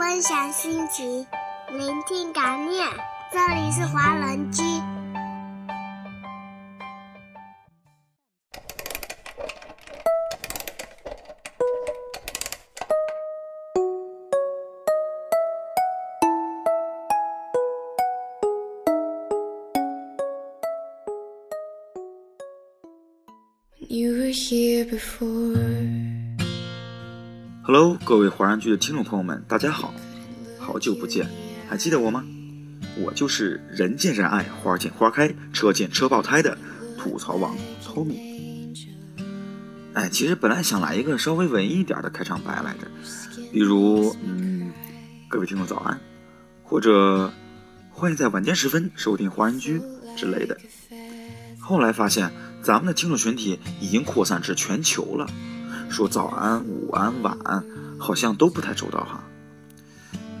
分享心情，聆听感念。这里是华人居。You were here before. Hello，各位华人居的听众朋友们，大家好，好久不见，还记得我吗？我就是人见人爱、花见花开、车见车爆胎的吐槽王 Tommy。哎，其实本来想来一个稍微文艺一点的开场白来着，比如，嗯，各位听众早安，或者欢迎在晚间时分收听华人居之类的。后来发现。咱们的听众群体已经扩散至全球了，说早安、午安、晚安，好像都不太周到哈。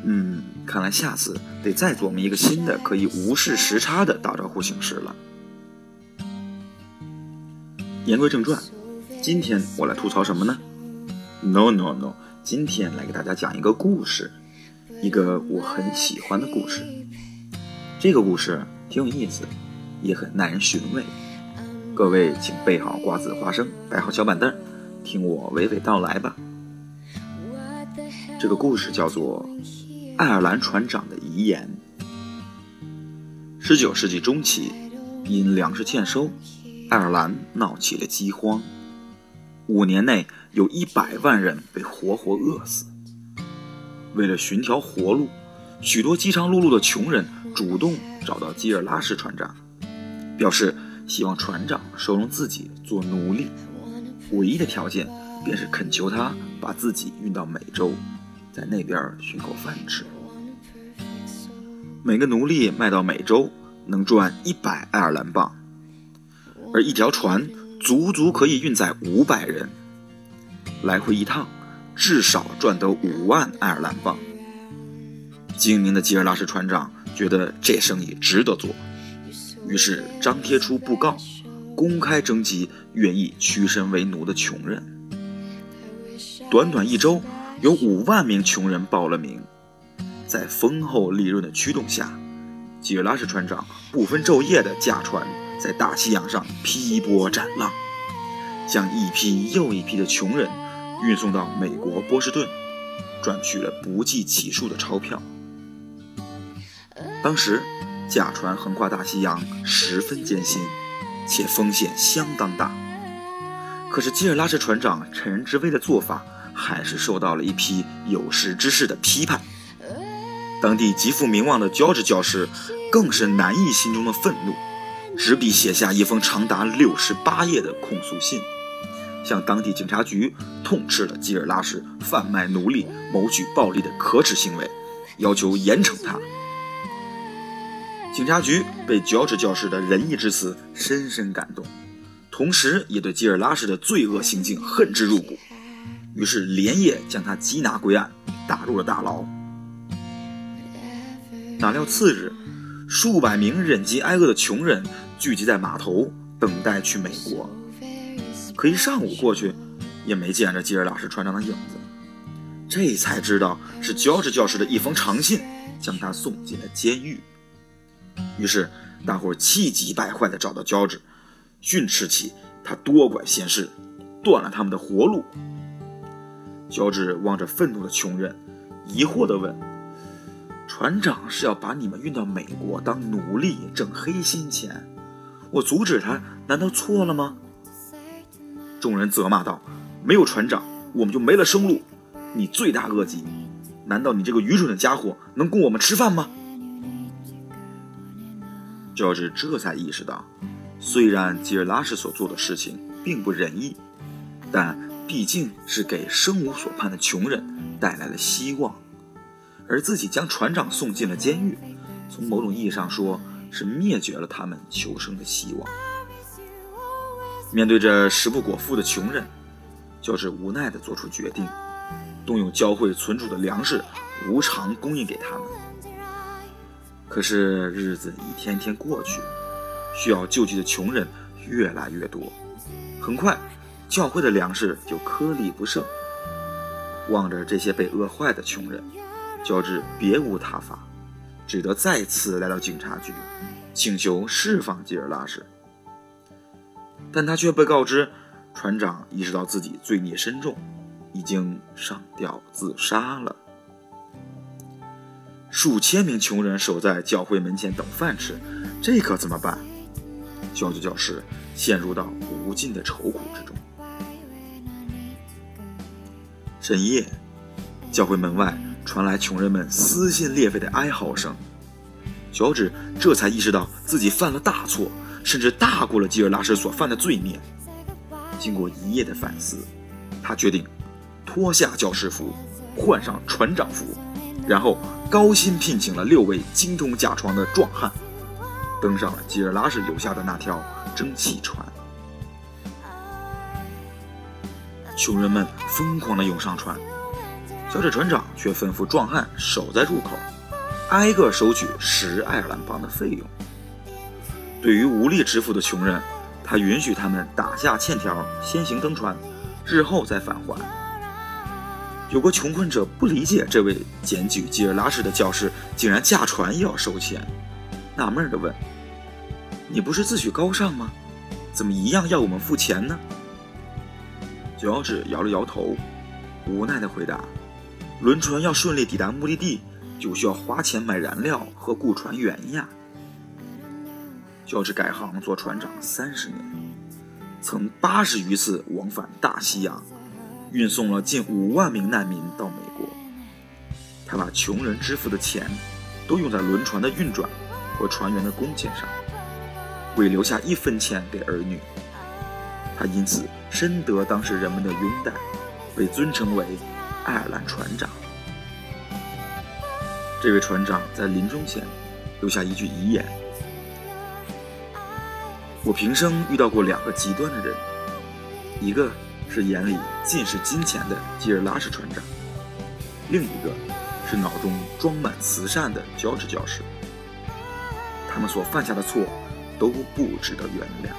嗯，看来下次得再琢磨一个新的可以无视时差的打招呼形式了。言归正传，今天我来吐槽什么呢？No No No，今天来给大家讲一个故事，一个我很喜欢的故事。这个故事挺有意思，也很耐人寻味。各位，请备好瓜子、花生，摆好小板凳，听我娓娓道来吧。这个故事叫做《爱尔兰船长的遗言》。十九世纪中期，因粮食欠收，爱尔兰闹起了饥荒，五年内有一百万人被活活饿死。为了寻条活路，许多饥肠辘辘的穷人主动找到基尔拉什船长，表示。希望船长收容自己做奴隶，唯一的条件便是恳求他把自己运到美洲，在那边寻口饭吃。每个奴隶卖到美洲能赚一百爱尔兰镑，而一条船足足可以运载五百人，来回一趟至少赚得五万爱尔兰镑。精明的吉尔拉什船长觉得这生意值得做。于是张贴出布告，公开征集愿意屈身为奴的穷人。短短一周，有五万名穷人报了名。在丰厚利润的驱动下，吉尔拉什船长不分昼夜地驾船在大西洋上劈波斩浪，将一批又一批的穷人运送到美国波士顿，赚取了不计其数的钞票。当时。驾船横跨大西洋十分艰辛，且风险相当大。可是基尔拉什船长趁人之危的做法，还是受到了一批有识之士的批判。当地极负名望的乔治教师，更是难抑心中的愤怒，执笔写下一封长达六十八页的控诉信，向当地警察局痛斥了基尔拉什贩卖奴隶、谋取暴利的可耻行为，要求严惩他。警察局被乔治教师的仁义之词深深感动，同时也对基尔拉什的罪恶行径恨之入骨，于是连夜将他缉拿归案，打入了大牢。哪料次日，数百名忍饥挨饿的穷人聚集在码头，等待去美国。可一上午过去，也没见着基尔拉什船长的影子，这才知道是乔治教师的一封长信将他送进了监狱。于是，大伙气急败坏地找到乔治，训斥起他多管闲事，断了他们的活路。乔治望着愤怒的穷人，疑惑地问：“船长是要把你们运到美国当奴隶，挣黑心钱？我阻止他，难道错了吗？”众人责骂道：“没有船长，我们就没了生路。你罪大恶极，难道你这个愚蠢的家伙能供我们吃饭吗？”乔治这才意识到，虽然吉尔拉什所做的事情并不仁义，但毕竟是给生无所盼的穷人带来了希望，而自己将船长送进了监狱，从某种意义上说是灭绝了他们求生的希望。面对着食不果腹的穷人，乔治无奈地做出决定，动用教会存储的粮食，无偿供应给他们。可是日子一天天过去，需要救济的穷人越来越多，很快，教会的粮食就颗粒不剩。望着这些被饿坏的穷人，乔治别无他法，只得再次来到警察局，请求释放吉尔拉什。但他却被告知，船长意识到自己罪孽深重，已经上吊自杀了。数千名穷人守在教会门前等饭吃，这可怎么办？教教师陷入到无尽的愁苦之中。深夜，教会门外传来穷人们撕心裂肺的哀嚎声。乔治这才意识到自己犯了大错，甚至大过了吉尔拉什所犯的罪孽。经过一夜的反思，他决定脱下教师服，换上船长服，然后高薪聘请了六位精通驾床的壮汉，登上了吉尔拉什留下的那条蒸汽船。穷人们疯狂地涌上船，小指船长却吩咐壮汉守在入口，挨个收取十爱尔兰镑的费用。对于无力支付的穷人，他允许他们打下欠条，先行登船，日后再返还。有个穷困者不理解这位检举吉尔拉什的教师竟然驾船也要收钱，纳闷地问：“你不是自诩高尚吗？怎么一样要我们付钱呢？”乔治摇了摇头，无奈地回答：“轮船要顺利抵达目的地，就需要花钱买燃料和雇船员呀。”乔治改行做船长三十年，曾八十余次往返大西洋，运送了近五万名难民到美国。他把穷人支付的钱，都用在轮船的运转和船员的工钱上，未留下一分钱给儿女。他因此深得当时人们的拥戴，被尊称为爱尔兰船长。这位船长在临终前留下一句遗言：“我平生遇到过两个极端的人，一个是眼里尽是金钱的吉尔拉什船长，另一个是脑中装满慈善的乔治教师。他们所犯下的错都不值得原谅。”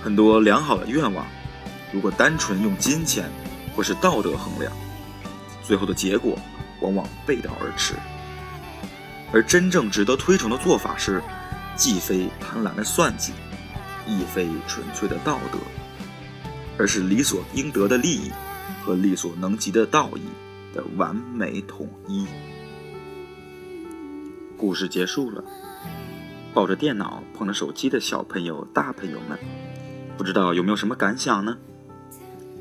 很多良好的愿望，如果单纯用金钱或是道德衡量，最后的结果往往背道而驰。而真正值得推崇的做法是，既非贪婪的算计，亦非纯粹的道德，而是理所应得的利益和力所能及的道义的完美统一。故事结束了，抱着电脑捧着手机的小朋友、大朋友们。不知道有没有什么感想呢？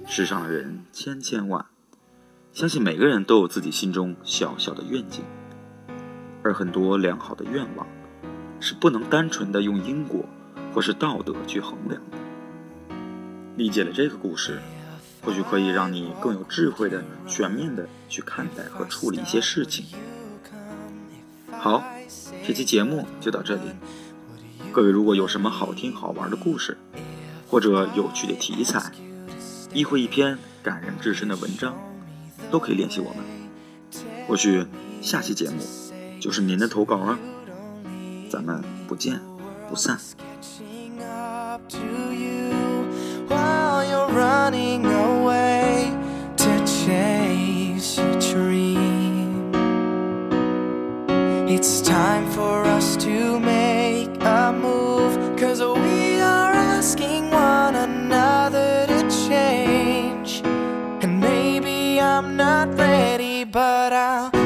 世上的人千千万，相信每个人都有自己心中小小的愿景，而很多良好的愿望是不能单纯的用因果或是道德去衡量的。理解了这个故事，或许可以让你更有智慧的、全面的去看待和处理一些事情。好，这期节目就到这里。各位如果有什么好听好玩的故事，或者有趣的题材，亦或一篇感人至深的文章，都可以联系我们。或许下期节目就是您的投稿啊！咱们不见 It's time for us to make a move, cause we are asking one another to change. And maybe I'm not ready, but I'll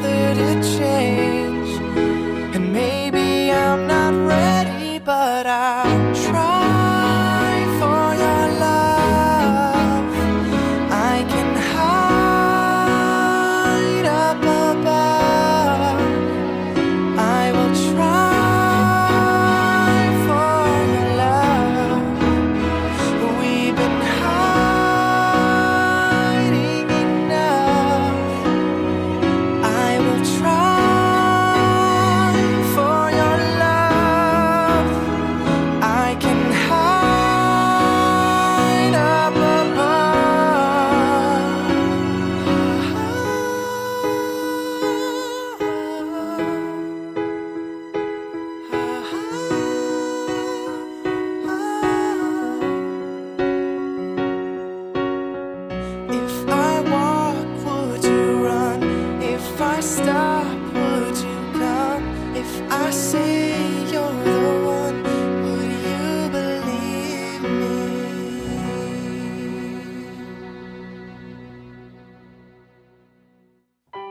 bothered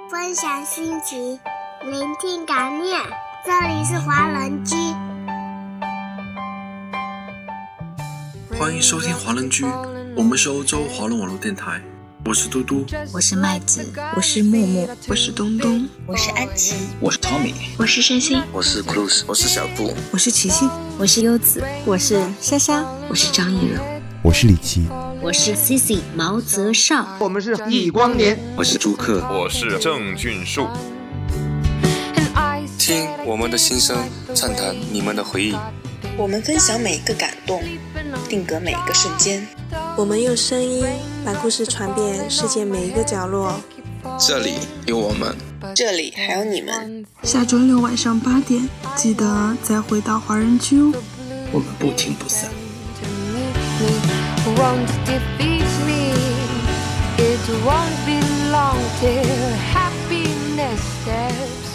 分享心情，聆听感念。这里是华人居，欢迎收听华人居，我们是欧洲华人网络电台，我是嘟嘟，我是麦子，我是木木，我是东东，我是安琪，我是 Tommy，我是山心，我是 Cruz，我是小布，我是琪琪，我是优子，我是莎莎，我是张艺柔，我是李琦，我是 Cici 毛泽少，我们是易光年，我是朱克，我是郑俊树。听我们的心声，畅谈你们的回忆。我们分享每一个感动，定格每一个瞬间。我们用声音把故事传遍世界每一个角落。这里有我们，这里还有你们。下周六晚上八点，记得再回到华人区哦。我们不听不散。won't defeat me. It won't be long till happiness steps.